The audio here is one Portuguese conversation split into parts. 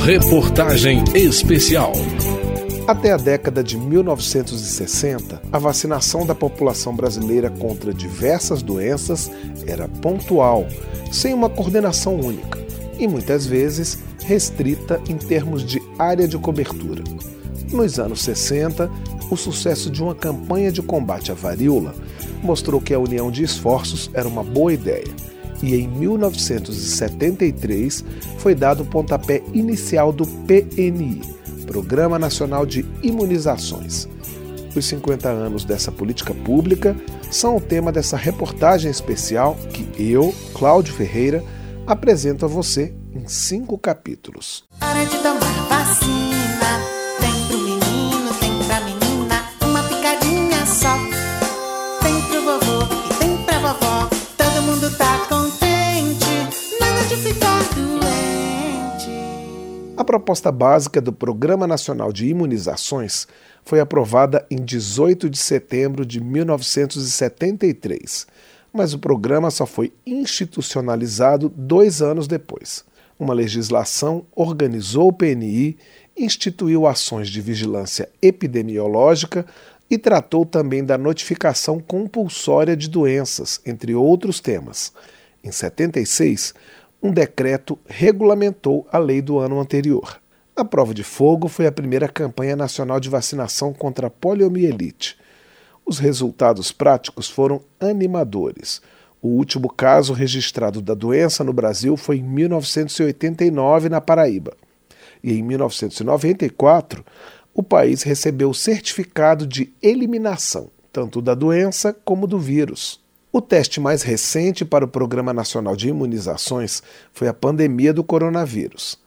Reportagem Especial. Até a década de 1960, a vacinação da população brasileira contra diversas doenças era pontual, sem uma coordenação única, e muitas vezes restrita em termos de área de cobertura. Nos anos 60, o sucesso de uma campanha de combate à varíola mostrou que a união de esforços era uma boa ideia. E em 1973 foi dado o pontapé inicial do PNI, Programa Nacional de Imunizações. Os 50 anos dessa política pública são o tema dessa reportagem especial que eu, Cláudio Ferreira, apresento a você em cinco capítulos. De tomar vacina, proposta básica do Programa Nacional de Imunizações foi aprovada em 18 de setembro de 1973 mas o programa só foi institucionalizado dois anos depois. Uma legislação organizou o PNI, instituiu ações de vigilância epidemiológica e tratou também da notificação compulsória de doenças, entre outros temas. Em 76, um decreto regulamentou a lei do ano anterior. A prova de fogo foi a primeira campanha nacional de vacinação contra a poliomielite. Os resultados práticos foram animadores. O último caso registrado da doença no Brasil foi em 1989, na Paraíba. E em 1994, o país recebeu o certificado de eliminação, tanto da doença como do vírus. O teste mais recente para o Programa Nacional de Imunizações foi a pandemia do coronavírus.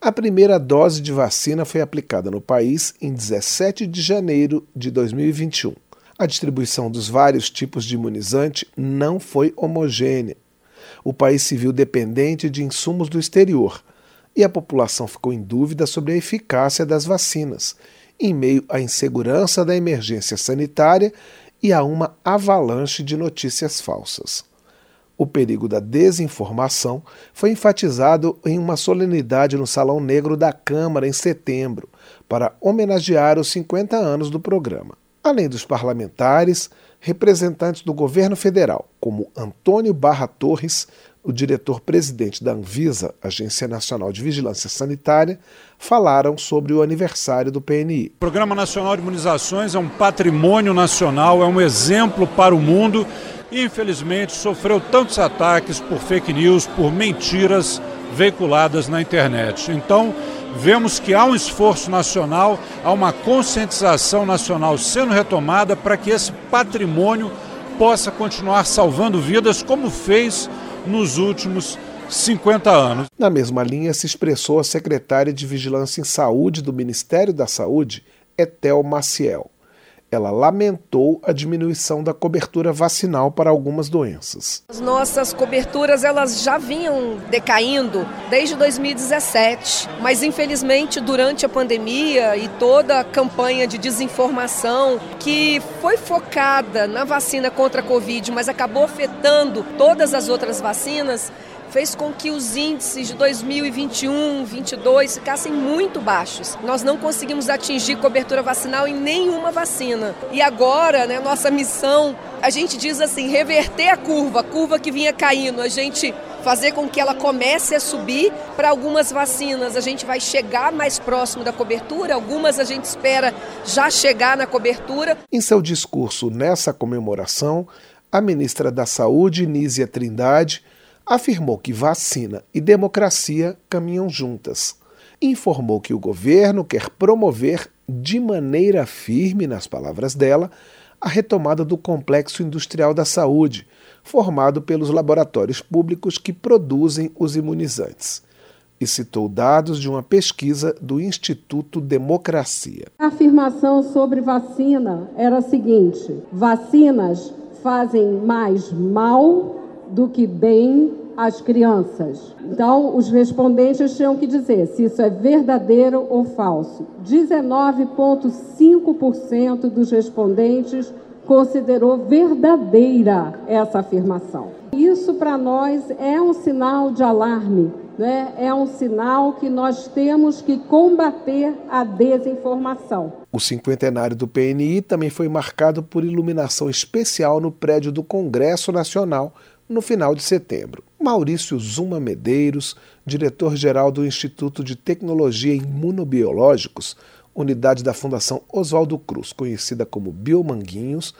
A primeira dose de vacina foi aplicada no país em 17 de janeiro de 2021 a distribuição dos vários tipos de imunizante não foi homogênea. O país se viu dependente de insumos do exterior e a população ficou em dúvida sobre a eficácia das vacinas, em meio à insegurança da emergência sanitária e a uma avalanche de notícias falsas. O perigo da desinformação foi enfatizado em uma solenidade no Salão Negro da Câmara em setembro, para homenagear os 50 anos do programa. Além dos parlamentares, representantes do governo federal, como Antônio Barra Torres, o diretor-presidente da Anvisa, Agência Nacional de Vigilância Sanitária, falaram sobre o aniversário do PNI. O Programa Nacional de Imunizações é um patrimônio nacional, é um exemplo para o mundo e, infelizmente, sofreu tantos ataques por fake news, por mentiras veiculadas na internet. Então, vemos que há um esforço nacional, há uma conscientização nacional sendo retomada para que esse patrimônio possa continuar salvando vidas, como fez nos últimos 50 anos. Na mesma linha se expressou a secretária de Vigilância em Saúde do Ministério da Saúde, Etel Maciel ela lamentou a diminuição da cobertura vacinal para algumas doenças. As nossas coberturas elas já vinham decaindo desde 2017, mas infelizmente durante a pandemia e toda a campanha de desinformação que foi focada na vacina contra a Covid, mas acabou afetando todas as outras vacinas, fez com que os índices de 2021, 2022 ficassem muito baixos. Nós não conseguimos atingir cobertura vacinal em nenhuma vacina. E agora, né, nossa missão, a gente diz assim, reverter a curva, a curva que vinha caindo, a gente fazer com que ela comece a subir. Para algumas vacinas, a gente vai chegar mais próximo da cobertura, algumas a gente espera já chegar na cobertura. Em seu discurso nessa comemoração, a ministra da Saúde, Nízia Trindade, afirmou que vacina e democracia caminham juntas. Informou que o governo quer promover de maneira firme, nas palavras dela, a retomada do complexo industrial da saúde, formado pelos laboratórios públicos que produzem os imunizantes. E citou dados de uma pesquisa do Instituto Democracia. A afirmação sobre vacina era a seguinte: vacinas fazem mais mal do que bem às crianças. Então, os respondentes tinham que dizer se isso é verdadeiro ou falso. 19,5% dos respondentes considerou verdadeira essa afirmação. Isso para nós é um sinal de alarme né, é um sinal que nós temos que combater a desinformação. O cinquentenário do PNI também foi marcado por iluminação especial no prédio do Congresso Nacional no final de setembro. Maurício Zuma Medeiros, diretor-geral do Instituto de Tecnologia Imunobiológicos, unidade da Fundação Oswaldo Cruz, conhecida como Biomanguinhos,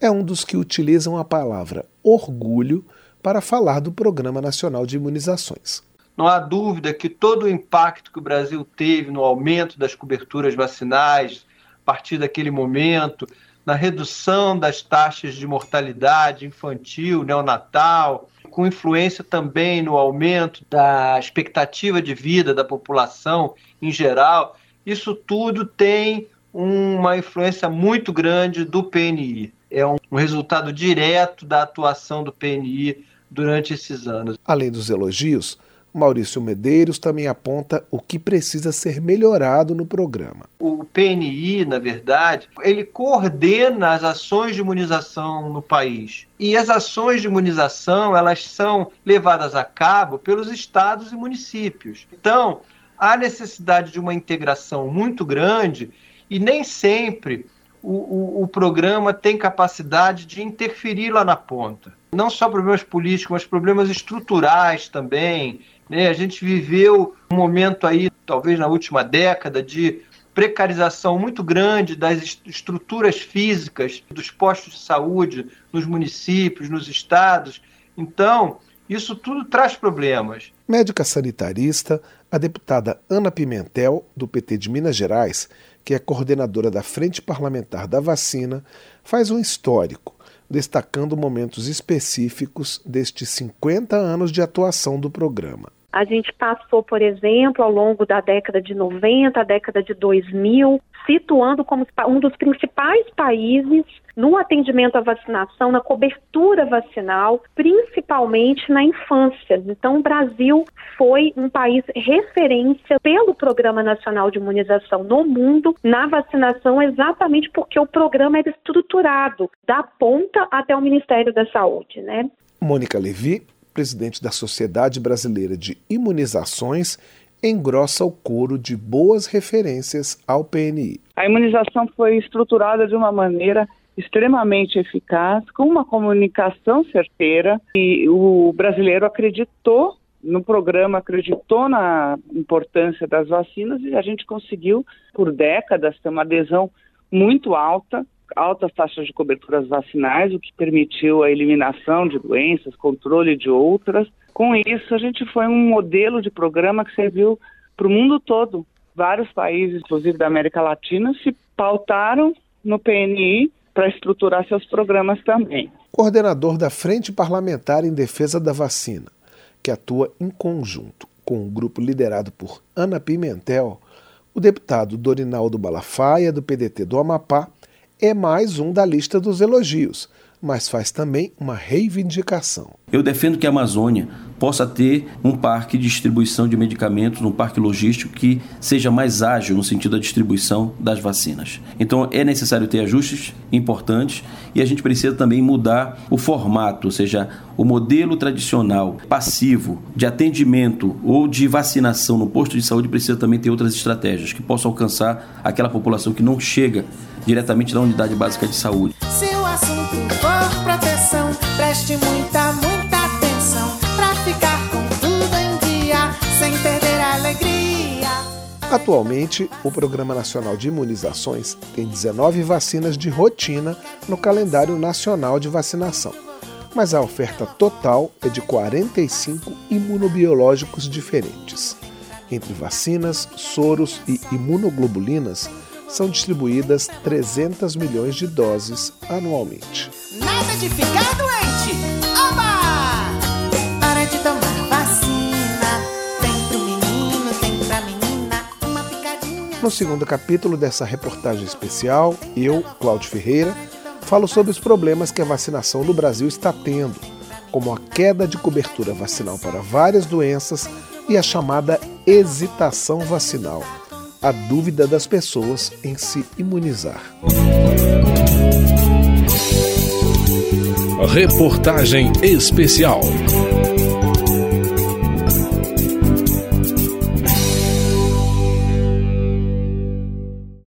é um dos que utilizam a palavra orgulho para falar do Programa Nacional de Imunizações. Não há dúvida que todo o impacto que o Brasil teve no aumento das coberturas vacinais, a partir daquele momento, na redução das taxas de mortalidade infantil, neonatal, com influência também no aumento da expectativa de vida da população em geral, isso tudo tem uma influência muito grande do PNI. É um resultado direto da atuação do PNI durante esses anos. Além dos elogios, Maurício Medeiros também aponta o que precisa ser melhorado no programa. O PNI, na verdade, ele coordena as ações de imunização no país. E as ações de imunização, elas são levadas a cabo pelos estados e municípios. Então, há necessidade de uma integração muito grande e nem sempre o, o, o, programa tem capacidade de interferir lá na ponta. Não só problemas políticos, mas problemas estruturais também. Né? A gente viveu um momento aí, talvez na última década, de precarização muito grande das estruturas físicas dos postos de saúde nos municípios, nos estados. Então, isso tudo traz problemas. Médica sanitarista, a deputada Ana Pimentel, do PT de Minas Gerais, que é coordenadora da Frente Parlamentar da Vacina, faz um histórico, destacando momentos específicos destes 50 anos de atuação do programa. A gente passou, por exemplo, ao longo da década de 90, a década de 2000, situando como um dos principais países no atendimento à vacinação, na cobertura vacinal, principalmente na infância. Então, o Brasil foi um país referência pelo Programa Nacional de Imunização no mundo na vacinação, exatamente porque o programa era estruturado da ponta até o Ministério da Saúde, né? Mônica Levi presidente da Sociedade Brasileira de Imunizações, engrossa o coro de boas referências ao PNI. A imunização foi estruturada de uma maneira extremamente eficaz, com uma comunicação certeira, e o brasileiro acreditou no programa, acreditou na importância das vacinas e a gente conseguiu, por décadas, ter uma adesão muito alta altas taxas de coberturas vacinais, o que permitiu a eliminação de doenças, controle de outras. Com isso, a gente foi um modelo de programa que serviu para o mundo todo. Vários países, inclusive da América Latina, se pautaram no PNI para estruturar seus programas também. Coordenador da Frente Parlamentar em Defesa da Vacina, que atua em conjunto com o um grupo liderado por Ana Pimentel, o deputado Dorinaldo Balafaia, do PDT do Amapá, é mais um da lista dos elogios, mas faz também uma reivindicação. Eu defendo que a Amazônia possa ter um parque de distribuição de medicamentos, um parque logístico que seja mais ágil no sentido da distribuição das vacinas. Então é necessário ter ajustes importantes e a gente precisa também mudar o formato, ou seja, o modelo tradicional passivo de atendimento ou de vacinação no posto de saúde precisa também ter outras estratégias que possam alcançar aquela população que não chega diretamente da unidade básica de saúde. O assunto for proteção, preste muita, muita atenção para ficar com tudo em dia, sem perder a alegria. Atualmente, o Programa Nacional de Imunizações tem 19 vacinas de rotina no calendário nacional de vacinação, mas a oferta total é de 45 imunobiológicos diferentes. Entre vacinas, soros e imunoglobulinas, são distribuídas 300 milhões de doses anualmente. Nada de ficar doente! Oba! Hora de tomar vacina. Tem pro menino, tem pra menina, uma picadinha. No segundo capítulo dessa reportagem especial, eu, Cláudio Ferreira, falo sobre os problemas que a vacinação no Brasil está tendo, como a queda de cobertura vacinal para várias doenças e a chamada hesitação vacinal a dúvida das pessoas em se imunizar. Reportagem especial.